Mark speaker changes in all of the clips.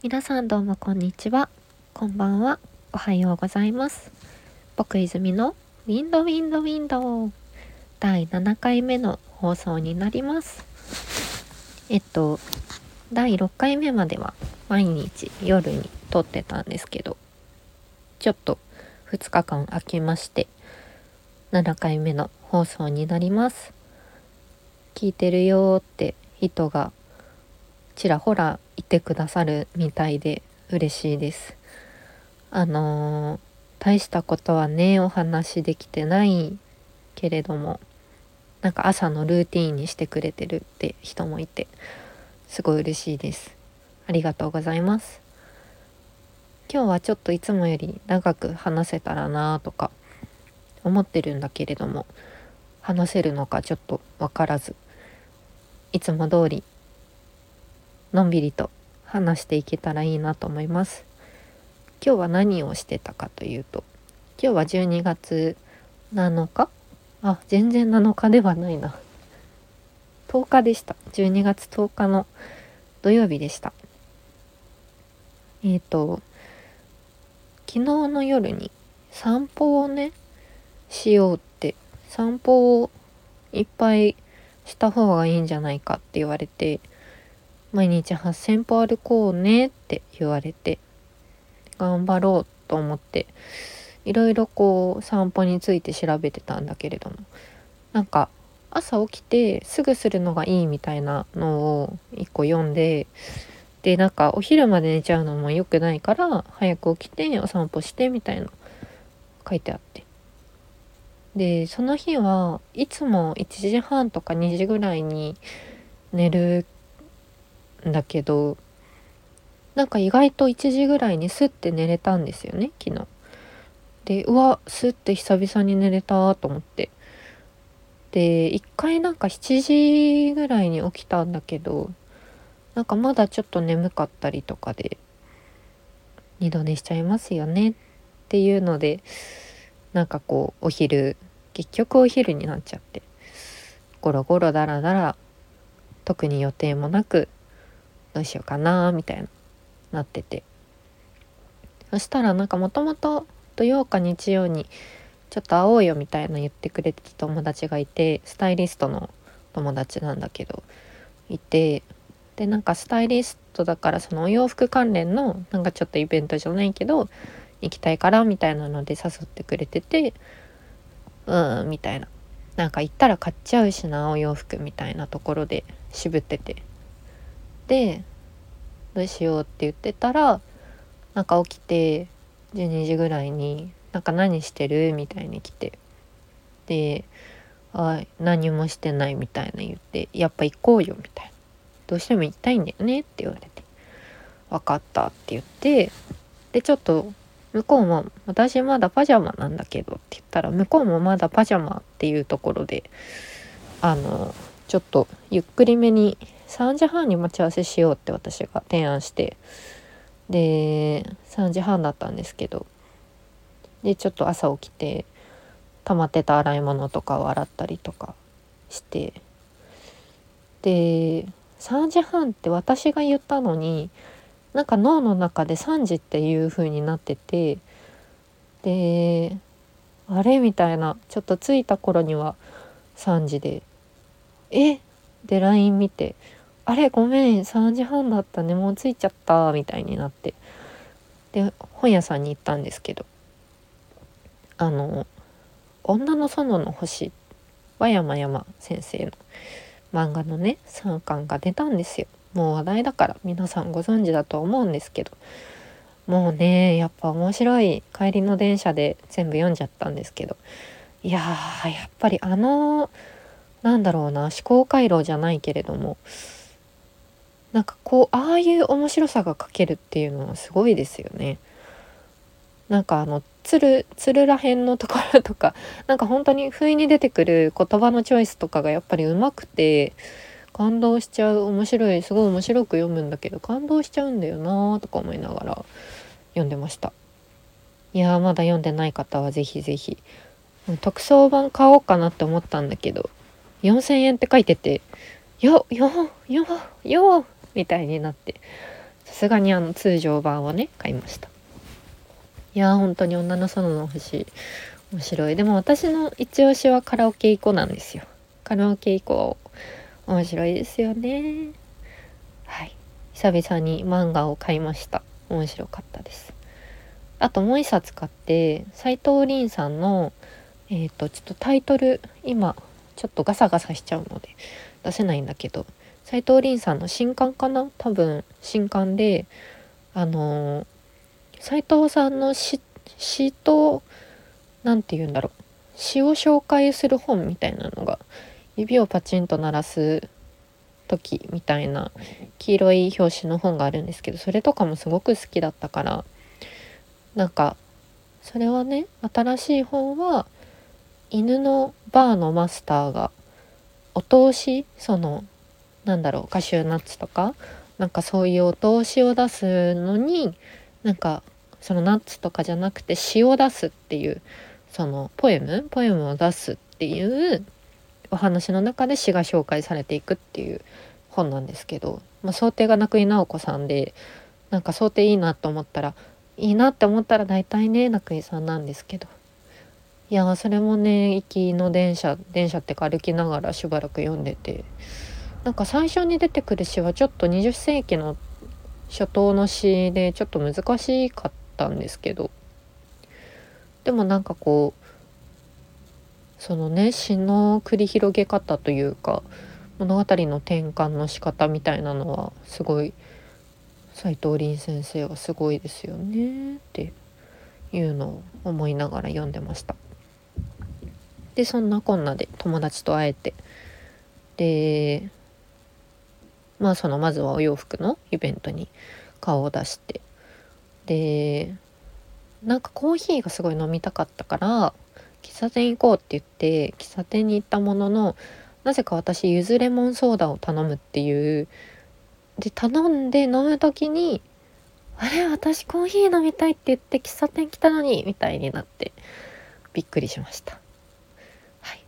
Speaker 1: 皆さんどうもこんにちは。こんばんは。おはようございます。僕泉のウィンドウィンドウィンド第7回目の放送になります。えっと、第6回目までは毎日夜に撮ってたんですけど、ちょっと2日間空きまして、7回目の放送になります。聞いてるよーって人がちらほらいてくださるみたいで嬉しいです。あのー大したことはねお話できてないけれどもなんか朝のルーティーンにしてくれてるって人もいてすごい嬉しいです。ありがとうございます。今日はちょっといつもより長く話せたらなとか思ってるんだけれども話せるのかちょっとわからずいつも通りのんびりと話していけたらいいなと思います。今日は何をしてたかというと今日は12月7日？あ全然7日ではないな。10日でした。12月10日の土曜日でした。えっ、と昨日の夜に散歩をねしようって散歩をいっぱいした方がいいんじゃないかって言われて毎日8,000歩歩こうねって言われて頑張ろうと思っていろいろこう散歩について調べてたんだけれどもなんか朝起きてすぐするのがいいみたいなのを一個読んででなんかお昼まで寝ちゃうのも良くないから早く起きてお散歩してみたいな書いてあって。でその日はいつも1時半とか2時ぐらいに寝るんだけどなんか意外と1時ぐらいにスッて寝れたんですよね昨日。でうわスッて久々に寝れたと思ってで一回なんか7時ぐらいに起きたんだけどなんかまだちょっと眠かったりとかで二度寝しちゃいますよねっていうのでなんかこうお昼結局お昼になっちゃってゴロゴロダラダラ特に予定もなくどうしようかなみたいななってて。そしたらなんかもともと土曜か日曜にちょっと会おうよみたいな言ってくれてた友達がいてスタイリストの友達なんだけどいてでなんかスタイリストだからそのお洋服関連のなんかちょっとイベントじゃないけど行きたいからみたいなので誘ってくれててうんみたいな。なんか行ったら買っちゃうしなお洋服みたいなところで渋ってて。でどうしようって言ってたらなんか起きて12時ぐらいに「なんか何してる?」みたいに来てで「あ何もしてない」みたいな言って「やっぱ行こうよ」みたいな「どうしても行きたいんだよね」って言われて「分かった」って言ってでちょっと向こうも「私まだパジャマなんだけど」って言ったら向こうもまだパジャマっていうところであのちょっとゆっくりめに3時半に待ち合わせしようって私が提案して。で3時半だったんですけど。でちょっと朝起きて溜まってた洗い物とかを洗ったりとかして。で3時半って私が言ったのになんか脳の中で3時っていう風になってて。であれみたいなちょっと着いた頃には3時で「え？で LINE 見て「あれごめん3時半だったね。もう着いちゃった」みたいになって。で本屋さんに行ったんですけど。あの「女の園の星」和山山先生の。漫画のね3巻が出たんですよ。もう話題だから。皆さんご存知だと思うんですけど。もうねやっぱ面白い。帰りの電車で全部読んじゃったんですけど。いやーやっぱりあのなんだろうな思考回路じゃないけれども。なんかこうああいう面白さが書けるっていうのはすごいですよね。なんかあの鶴鶴らへんのところとか なんか本当に不意に出てくる言葉のチョイスとかがやっぱりうまくて感動しちゃう面白いすごい面白く読むんだけど感動しちゃうんだよなとか思いながら読んでましたいやまだ読んでない方はぜひぜひ特装版買おうかなって思ったんだけど4,000円って書いてて「よよよよ」みたいになってさすがにあの通常版をね買いました。いやー本当に女の園の星面白い。でも私の一押しはカラオケ以降なんですよ。カラオケ以降面白いですよね。はい。久々に漫画を買いました。面白かったです。あともう一冊買って斎藤凛さんのえっ、ー、とちょっとタイトル今ちょっとガサガサしちゃうので出せないんだけど斎藤凛さんの新刊かな？多分新刊であの斎、藤さんの詩詩と何て言うんだろう。詩を紹介する本みたいなのが指をパチンと鳴らす時みたいな黄色い表紙の本があるんですけどそれとかもすごく好きだったからなんかそれはね新しい本は犬のバーのマスターがお通しそのなんだろうカシューナッツとか？なんかそういうお通しを出すのになんかそのナッツとかじゃなくて詩を出すっていうそのポエム？ポエムを出すっていうお話の中で詩が紹介されていくっていう本なんですけど、まあ、想定が中井直子さんでなんか想定いいなと思ったらいいなって思ったら大体ね中井さんなんですけど。いやそれもね行きの電車電車ってか歩きながらしばらく読んでてなんか最初に出てくる詩はちょっと20世紀の初頭の詩でちょっと難しかったんですけどでもなんかこうそのね詩の繰り広げ方というか物語の転換の仕方みたいなのはすごい斎藤凛先生はすごいですよねっていうのを思いながら読んでました。でそんなこんなで友達と会えてでまあそのまずはお洋服のイベントに顔を出してでなんかコーヒーがすごい飲みたかったから喫茶店行こうって言って喫茶店に行ったもののなぜか私ゆずレモンソーダを頼むっていうで頼んで飲む時に「あれ私コーヒー飲みたいって言って喫茶店来たのに」みたいになってびっくりしました。はい、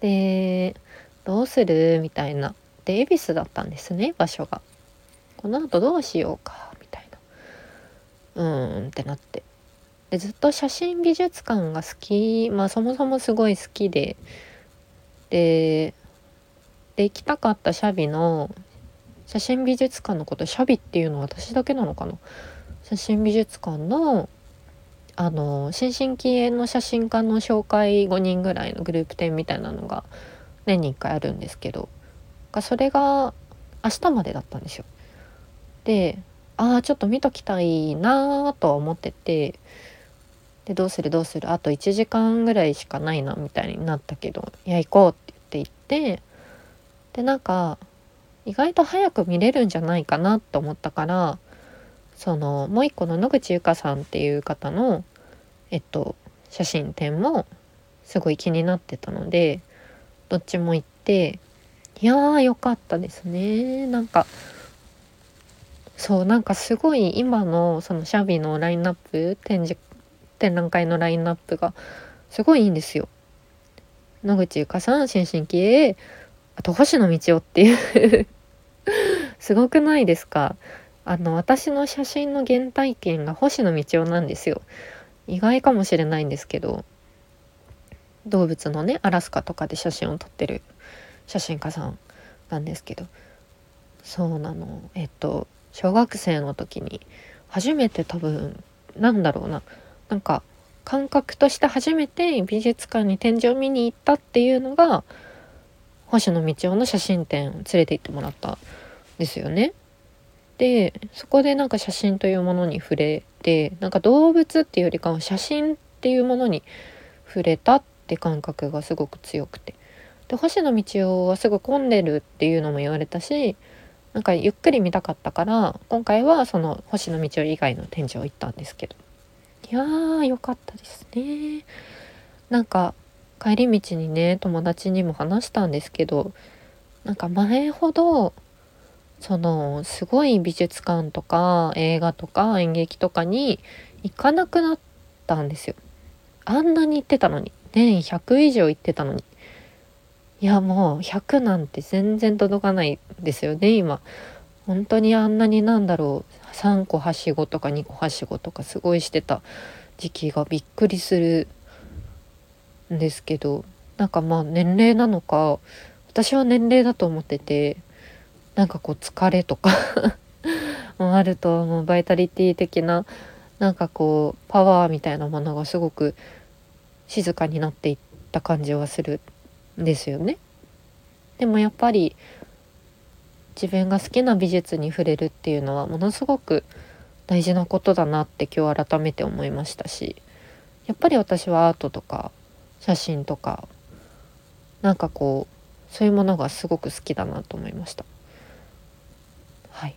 Speaker 1: で「どうする?」みたいなで恵比寿だったんですね場所が。この後どうしようかみたいな。うーんってなって。でずっと写真美術館が好きまあそもそもすごい好きで。でで行きたかったシャビの写真美術館のことシャビっていうのは私だけなのかな。写真美術館のあの新進気鋭の写真家の紹介5人ぐらいのグループ展みたいなのが年に1回あるんですけど。がそれが明日までだったんですよ。でああちょっと見ときたいなとは思っててでどうするどうするあと1時間ぐらいしかないなみたいになったけどいや行こうって言って行ってでなんか意外と早く見れるんじゃないかなと思ったからそのもう一個の野口由香さんっていう方のえっと写真展もすごい気になってたのでどっちも行っていやーよかったですね。なんかそうなんかすごい今のそのシャビのラインナップ展示展覧会のラインナップがすごいいいんですよ。野口ゆかさん新進気鋭。あと星野道夫っていう。すごくないですか？あの私の写真の原体験が星野道夫なんですよ。意外かもしれないんですけど動物のねアラスカとかで写真を撮ってる。写真家さんなんですけどそうなの。えっと小学生の時に初めて多分なんだろうな。なんか感覚として初めて美術館に展示を見に行ったっていうのが星野道夫の写真展を連れて行ってもらったんですよね。でそこでなんか写真というものに触れてなんか動物っていうよりかは写真っていうものに触れたって感覚がすごく強くて。で星野道夫はすぐ混んでるっていうのも言われたしなんかゆっくり見たかったから今回はその星野道夫以外の展示を行ったんですけど。いやーよかったですね。なんか帰り道にね友達にも話したんですけどなんか前ほどそのすごい美術館とか映画とか演劇とかに行かなくなったんですよ。あんなに行ってたのに。年100以上行ってたのに。いやもう100なんて全然届かないですよね今。本当にあんなになんだろう3個はしごとか2個はしごとかすごいしてた時期がびっくりするんですけどなんかまあ年齢なのか私は年齢だと思っててなんかこう疲れとか もあるともうバイタリティ的ななんかこうパワーみたいなものがすごく静かになっていった感じはする。ですよね。でもやっぱり自分が好きな美術に触れるっていうのはものすごく大事なことだなって今日改めて思いましたしやっぱり私はアートとか写真とかなんかこうそういうものがすごく好きだなと思いました。はい、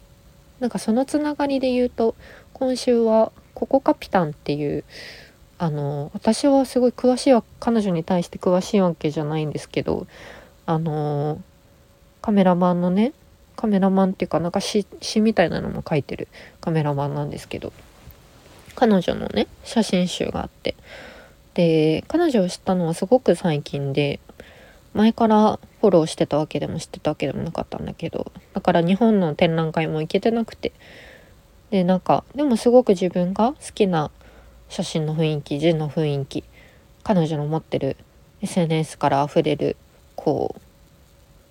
Speaker 1: なんかそのつながりで言うと今週は「ココカピタン」っていうあの私はすごい詳しいわ彼女に対して詳しいわけじゃないんですけどあのカメラマンのねカメラマンっていうかなんか詩詩みたいなのも書いてるカメラマンなんですけど彼女のね写真集があってで彼女を知ったのはすごく最近で前からフォローしてたわけでも知ってたわけでもなかったんだけどだから日本の展覧会も行けてなくてでなんかでもすごく自分が好きな写真の雰囲気字の雰囲気彼女の持ってる SNS から溢れるこう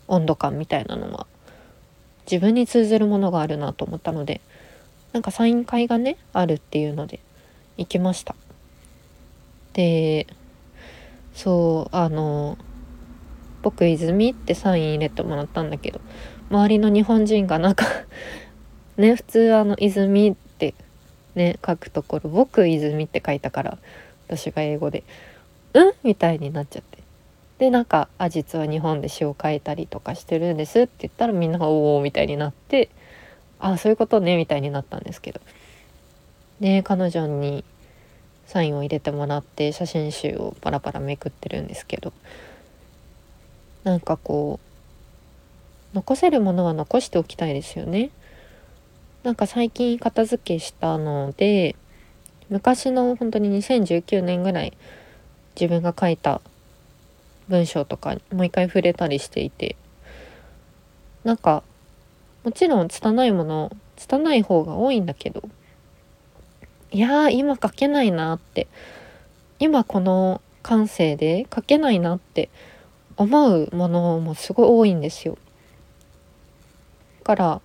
Speaker 1: 温度感みたいなのは自分に通ずるものがあるなと思ったのでなんかサイン会がねあるっていうので行きました。でそうあの僕泉ってサイン入れてもらったんだけど周りの日本人がなんか ね普通あの泉ね書くところ僕泉って書いたから私が英語で「うん?」みたいになっちゃってでなんか「あ実は日本で詩を書いたりとかしてるんです」って言ったらみんなが「おお」みたいになって「あそういうことね」みたいになったんですけどで彼女にサインを入れてもらって写真集をパラパラめくってるんですけどなんかこう残せるものは残しておきたいですよね。なんか最近片付けしたので昔の本当に2019年ぐらい自分が書いた文章とかもう一回触れたりしていてなんかもちろん拙いもの拙い方が多いんだけどいやー今書けないなって今この感性で書けないなって思うものもすごい多いんですよ。から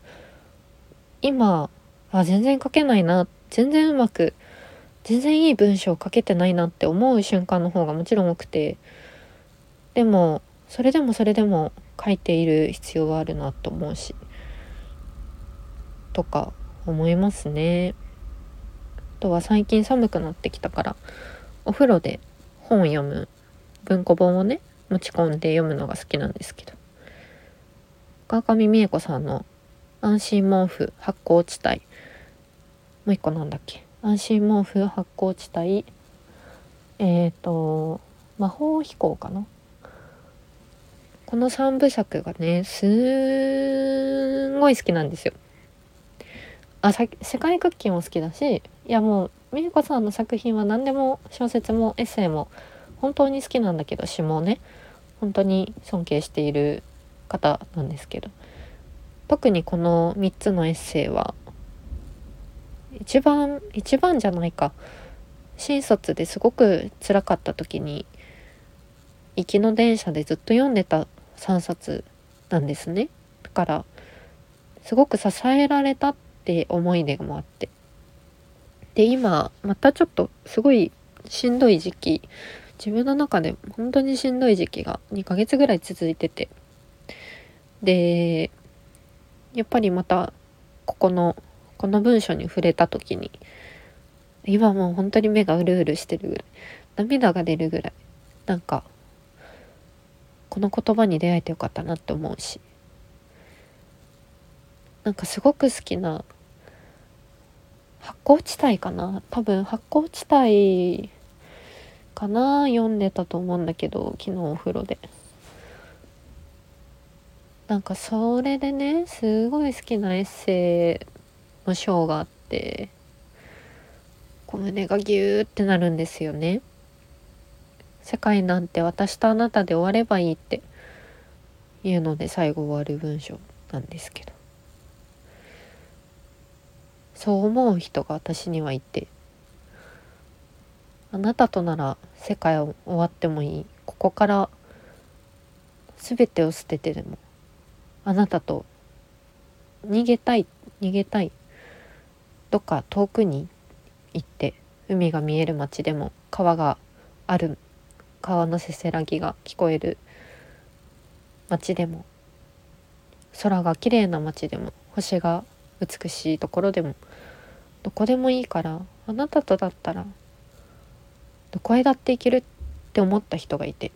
Speaker 1: 今あ全然書けないな全然うまく全然いい文章を書けてないなって思う瞬間の方がもちろん多くてでもそれでもそれでも書いている必要はあるなと思うしとか思いますね。あとは最近寒くなってきたからお風呂で本を読む文庫本をね持ち込んで読むのが好きなんですけど川上美恵子さんの「安心毛布発酵地帯」もう一個なんだっけ？安心毛布発酵地帯。えっ、ー、と魔法飛行かな？この3部作がねすんごい好きなんですよ。あ世界クッキーも好きだしいやもう美恵子さんの作品は何でも小説もエッセイも本当に好きなんだけど詩もね本当に尊敬している方なんですけど。特にこの3つのエッセイは一番一番じゃないか。新卒ですごく辛かった時に行きの電車でずっと読んでた3冊なんですね。だからすごく支えられたって思い出もあって。で今またちょっとすごいしんどい時期自分の中で本当にしんどい時期が2ヶ月ぐらい続いてて。でやっぱりまたここのこの文章に触れた時に今もう本当に目がうるうるしてるぐらい涙が出るぐらいなんかこの言葉に出会えてよかったなって思うしなんかすごく好きな発酵地帯かな？多分発酵地帯かな？読んでたと思うんだけど昨日お風呂で。なんかそれでねすごい好きなエッセイの章があってこう胸がギューってなるんですよね。世界なんて私とあなたで終わればいいっていうので最後終わる文章なんですけどそう思う人が私にはいてあなたとなら世界を終わってもいいここから全てを捨ててでもあなたと逃げたい逃げたい。どっか遠くに行って海が見える街でも川がある川のせせらぎが聞こえる街でも空が綺麗な街でも星が美しいところでもどこでもいいからあなたとだったらどこへだって行けるって思った人がいて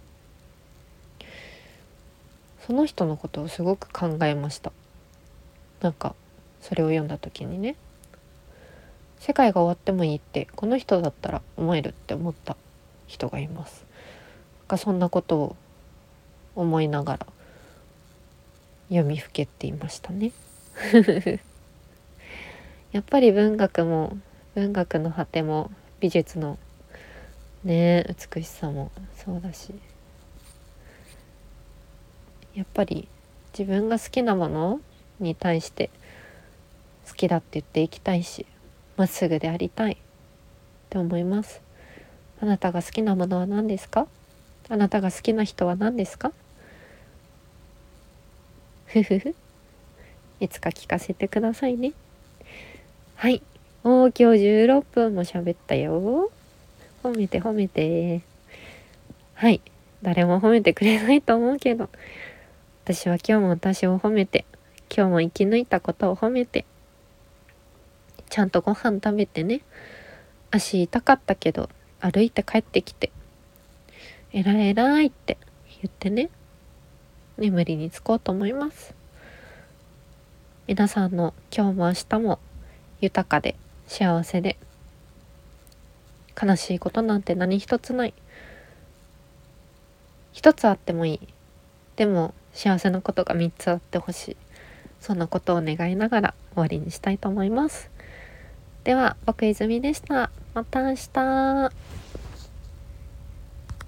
Speaker 1: その人のことをすごく考えました。なんかそれを読んだ時にね。世界が終わってもいいってこの人だったら思えるって思った人がいます。がそんなことを思いながら読みふけっていましたね。やっぱり文学も文学の果ても美術のね美しさもそうだし。やっぱり自分が好きなものに対して好きだって言っていきたいしまっすぐでありたいって思います。あなたが好きなものは何ですか？あなたが好きな人は何ですか？ふふふ。いつか聞かせてくださいね。はい。おー今日16分も喋ったよ。褒めて褒めて。はい。誰も褒めてくれないと思うけど。私は今日も私を褒めて今日も生き抜いたことを褒めてちゃんとご飯食べてね足痛かったけど歩いて帰ってきてえらいえらいって言ってね眠りにつこうと思います。皆さんの今日も明日も豊かで幸せで悲しいことなんて何一つない。一つあってもいい。でも幸せなことが3つあってほしい。そんなことを願いながら終わりにしたいと思います。では僕泉でした。また明日。